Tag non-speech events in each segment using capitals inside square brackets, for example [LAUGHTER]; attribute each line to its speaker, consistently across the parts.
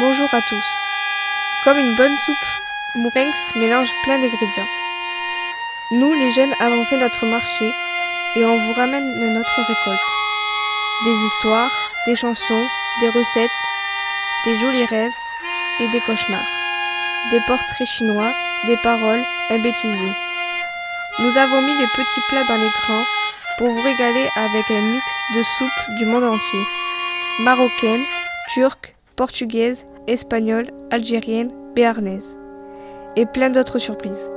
Speaker 1: Bonjour à tous. Comme une bonne soupe, Mourenx mélange plein d'ingrédients. Nous, les jeunes, avons fait notre marché et on vous ramène notre récolte. Des histoires, des chansons, des recettes, des jolis rêves et des cauchemars. Des portraits chinois, des paroles, un bêtisier. Nous avons mis les petits plats dans l'écran pour vous régaler avec un mix de soupes du monde entier. Marocaine, turque, portugaise, espagnole, algérienne, béarnaise. Et plein d'autres surprises.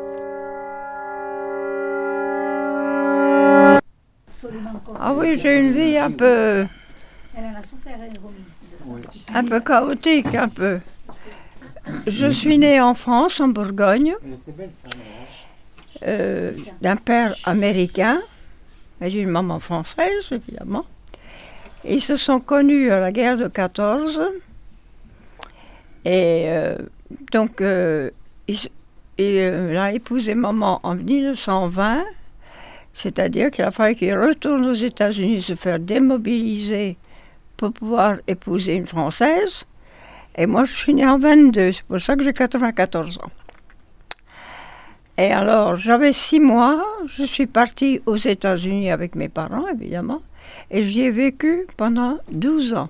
Speaker 2: Ah oui, j'ai une vie un peu. Un peu chaotique, un peu. Je suis née en France, en Bourgogne, euh, d'un père américain et d'une maman française, évidemment. Ils se sont connus à la guerre de 14. Et euh, donc, euh, il, il a épousé maman en 1920. C'est-à-dire qu'il a fallu qu'il retourne aux États-Unis se faire démobiliser pour pouvoir épouser une Française. Et moi, je suis née en 22, c'est pour ça que j'ai 94 ans. Et alors, j'avais six mois, je suis partie aux États-Unis avec mes parents, évidemment, et j'y ai vécu pendant 12 ans.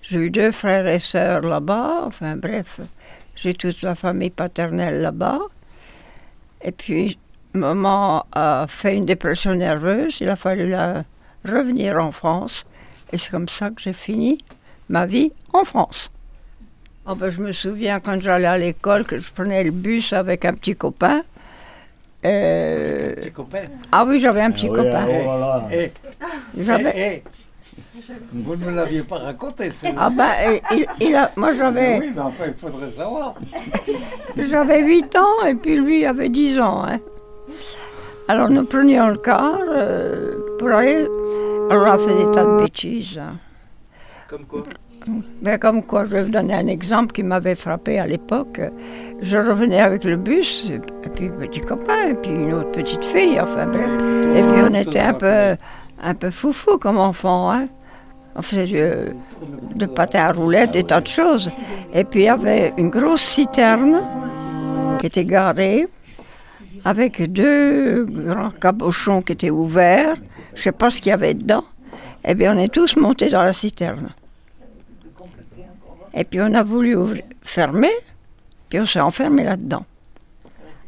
Speaker 2: J'ai eu deux frères et sœurs là-bas, enfin bref, j'ai toute la famille paternelle là-bas. Et puis, maman a fait une dépression nerveuse, il a fallu la revenir en France. Et c'est comme ça que j'ai fini ma vie en France. Oh ben, je me souviens quand j'allais à l'école que je prenais le bus avec un petit copain. Euh...
Speaker 3: Petit copain
Speaker 2: Ah oui, j'avais un petit
Speaker 4: Ah oui,
Speaker 2: copain.
Speaker 4: ah, voilà.
Speaker 3: Eh,
Speaker 2: J'avais-
Speaker 3: eh, eh, Vous ne me l'aviez pas raconté, c'est
Speaker 2: Ah ben, et- il, il a, moi j'avais,
Speaker 3: Oui, mais enfin, il faudrait savoir. [LAUGHS]
Speaker 2: j'avais 8 ans et puis lui avait 10 ans. hein. Alors nous prenions le car euh, pour aller. Alors on a fait des tas de bêtises.
Speaker 3: Comme quoi
Speaker 2: Ben, comme quoi, je vais vous donner un exemple qui m'avait frappé à l'époque. Je revenais avec le bus, et puis petit copain, et puis une autre petite fille, enfin bref. Et puis on était un peu, un peu foufou comme enfant, hein. On faisait du, de patin à roulettes, des tas de choses. Et puis il y avait une grosse citerne qui était garée, avec deux grands cabochons qui étaient ouverts. Je ne sais pas ce qu'il y avait dedans. Eh bien, on est tous montés dans la citerne. Et puis on a voulu fermer, puis on s'est enfermé là-dedans.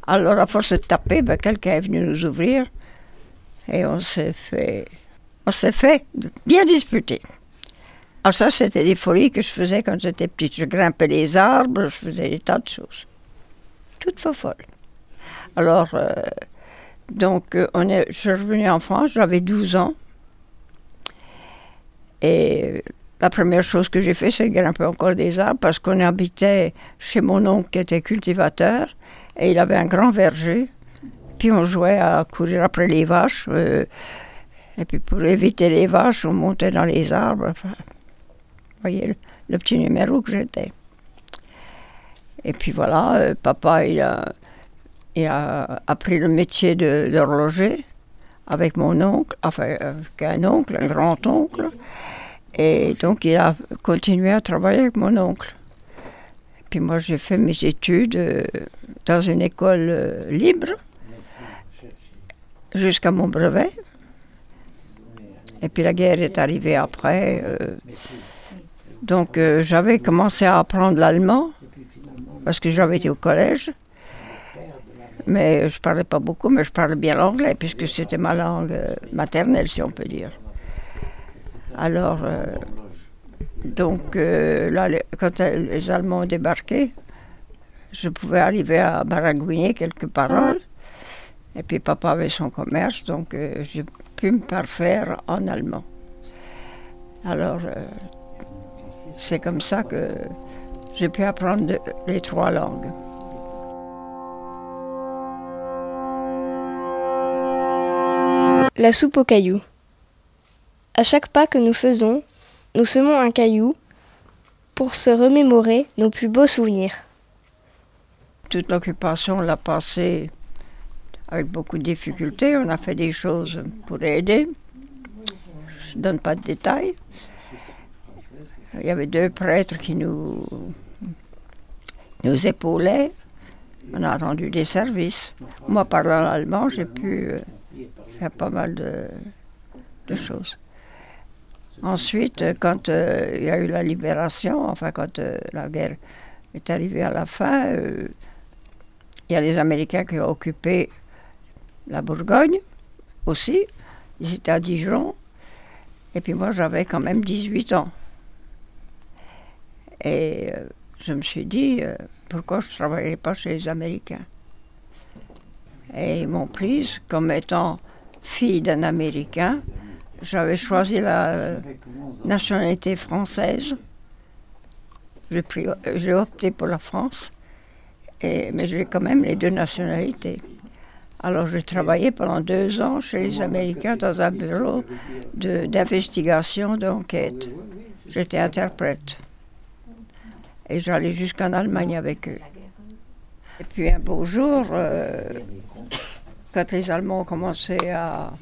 Speaker 2: Alors à force de taper, ben, quelqu'un est venu nous ouvrir et on s'est fait, on s'est fait bien disputer. Alors ça, c'était des folies que je faisais quand j'étais petite. Je grimpais les arbres, je faisais des tas de choses. Toutes faux folles. Alors, euh, donc, euh, on est, je suis revenue en France, j'avais 12 ans. Et la première chose que j'ai fait, c'est grimper encore des arbres parce qu'on habitait chez mon oncle qui était cultivateur et il avait un grand verger. Puis on jouait à courir après les vaches. euh, et puis pour éviter les vaches, on montait dans les arbres. Vous voyez le, petit numéro que j'étais. Et puis voilà, papa, il a, il a appris le métier d'horloger avec mon oncle, enfin avec un oncle, un grand-oncle. Et donc, il a continué à travailler avec mon oncle. Puis moi, j'ai fait mes études euh, dans une école euh, libre jusqu'à mon brevet. Et puis la guerre est arrivée après. euh, donc, euh, j'avais commencé à apprendre l'allemand parce que j'avais été au collège. Mais je parlais pas beaucoup, mais je parlais bien l'anglais puisque c'était ma langue euh, maternelle, si on peut dire. Alors, euh, donc euh, là, quand les Allemands ont débarqué, je pouvais arriver à baragouiner quelques paroles. Et puis papa avait son commerce, donc j'ai pu me parfaire en allemand. Alors, c'est comme ça que j'ai pu apprendre les trois langues.
Speaker 1: La soupe aux cailloux. À chaque pas que nous faisons, nous semons un caillou pour se remémorer nos plus beaux souvenirs.
Speaker 2: Toute l'occupation, on l'a passée avec beaucoup de difficultés. On a fait des choses pour aider. Je ne donne pas de détails. Il y avait deux prêtres qui nous, nous épaulaient. On a rendu des services. Moi, parlant allemand, j'ai pu euh, faire pas mal de, choses. Ensuite, quand euh, il y a eu la libération, enfin quand euh, la guerre est arrivée à la fin, euh, il y a les Américains qui ont occupé la Bourgogne aussi. Ils étaient à Dijon. Et puis moi, j'avais quand même 18 ans. Et euh, je me suis dit, euh, pourquoi je ne travaillerais pas chez les Américains? Et ils m'ont prise comme étant fille d'un Américain. J'avais choisi la nationalité française. J'ai opté pour la France, mais j'ai quand même les deux nationalités. Alors j'ai travaillé pendant deux ans chez les Américains dans un bureau d'investigation, d'enquête. J'étais interprète. Et j'allais jusqu'en Allemagne avec eux. Et puis un beau jour, euh, quand les Allemands ont commencé à,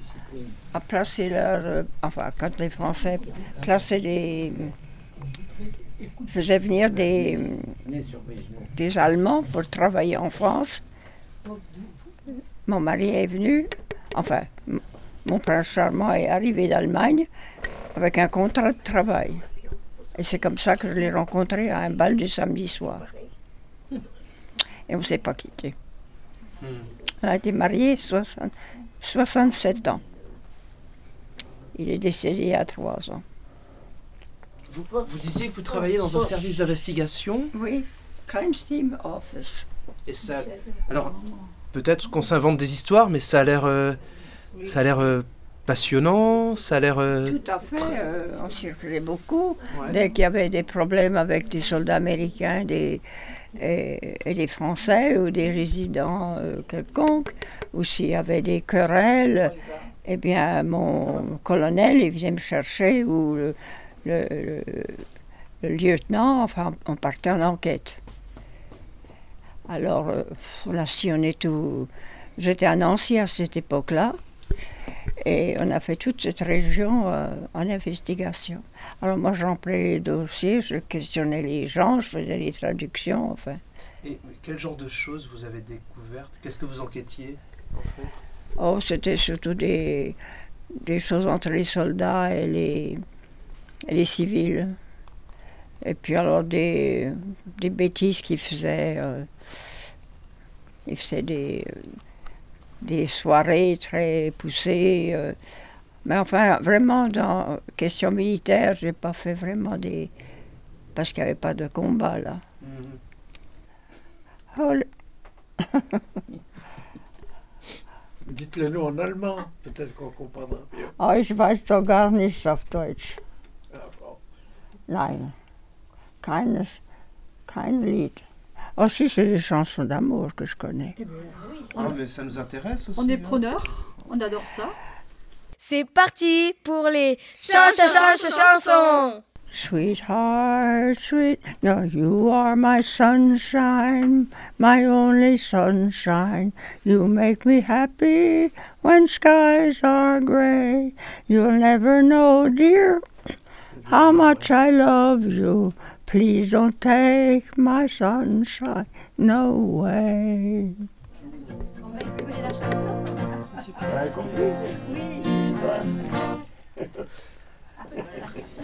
Speaker 2: placer leur... euh, enfin, quand les Français plaçaient des... faisaient venir des, des Allemands pour travailler en France, mon mari est venu, enfin, mon prince charmant est arrivé d'Allemagne avec un contrat de travail. Et c'est comme ça que je l'ai rencontré à un bal du samedi soir. Et on ne s'est pas quitté. On a été mariés 60 67 ans. Il est décédé il y a trois ans.
Speaker 4: Vous, vous disiez que vous travaillez dans un service d'investigation
Speaker 2: Oui, Crime Team Office.
Speaker 4: et ça. Alors, peut-être qu'on s'invente des histoires, mais ça a l'air, euh, ça a l'air euh, passionnant. Ça a l'air. euh,
Speaker 2: Tout à fait, on circulait beaucoup.
Speaker 4: ouais.
Speaker 2: Dès qu'il y avait des problèmes avec des soldats américains des, et, et des Français ou des résidents euh, quelconques, ou s'il y avait des querelles, eh bien, mon colonel, il venait me chercher, ou le, lieutenant, enfin, on partait en enquête. Alors, euh, on a sillonné tout. J'étais à Nancy à cette époque-là. Et on a fait toute cette région euh, en investigation. Alors moi, je remplissais les dossiers, je questionnais les gens, je faisais les traductions, enfin.
Speaker 4: Et quel genre de choses vous avez découvertes? Qu'est-ce que vous enquêtiez en fait?
Speaker 2: Oh, c'était surtout des, des choses entre les soldats et les, et les civils. Et puis alors des, des bêtises qu'ils faisaient. euh, ils faisaient des, des soirées très poussées. euh, mais enfin, vraiment, dans question militaire, j'ai pas fait vraiment des... Parce qu'il n'y avait pas de combat, là. Oh, le- [LAUGHS]
Speaker 3: Dites-le nous en allemand, peut-être qu'on comprendra mieux.
Speaker 2: oh, ich weiß doch gar nichts auf Deutsch.
Speaker 3: Ah, bon.
Speaker 2: Nein, keines, kein Lied. Oh si, c'est des chansons d'amour que je connais.
Speaker 4: Ah, mais ça nous intéresse aussi.
Speaker 5: On est
Speaker 4: hein.
Speaker 5: preneurs, on adore ça.
Speaker 1: C'est parti pour les chan chan chan chan chansons.
Speaker 2: Sweetheart, sweet, no, you are my sunshine, my only sunshine. You make me happy when skies are gray. You'll never know, dear, how much I love you. Please don't take my sunshine, no way.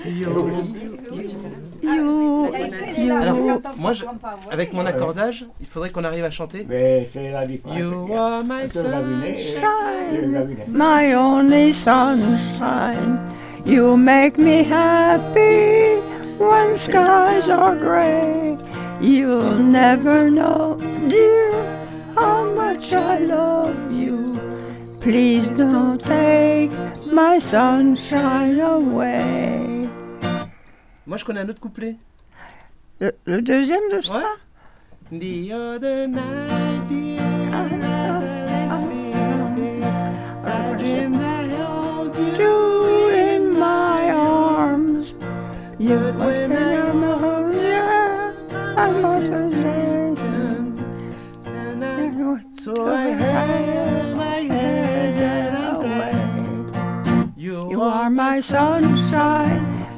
Speaker 2: You, you,
Speaker 4: Alors, moi, je- avec mon accordage, il faudrait qu'on arrive à chanter.
Speaker 6: Mais c'est la différence.
Speaker 4: You are my sunshine.
Speaker 2: shine, my only sunshine. You make me happy when skies are gray. You'll never know, dear, how much I love you. Please don't take my sunshine away.
Speaker 4: Moi, je connais un autre couplet.
Speaker 2: Le, le deuxième de ça?
Speaker 4: Ouais. The other night, dear, as I lay sleeping, I dreamed I held you.
Speaker 2: You in my arms. You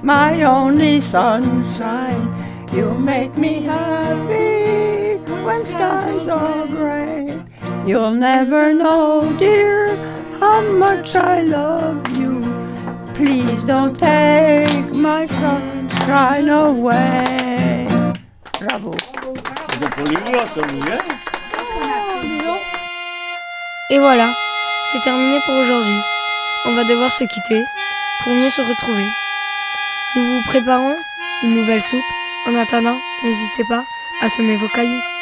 Speaker 4: my
Speaker 2: only sunshine. You make me happy when skies are gray. You'll never know, dear, how much I love you. Please don't take my sunshine away. Bravo.
Speaker 6: Et voilà, c'est terminé pour aujourd'hui. On va devoir se quitter pour mieux se retrouver. Nous vous préparons une nouvelle soupe. En attendant, n'hésitez pas à semer vos cailloux.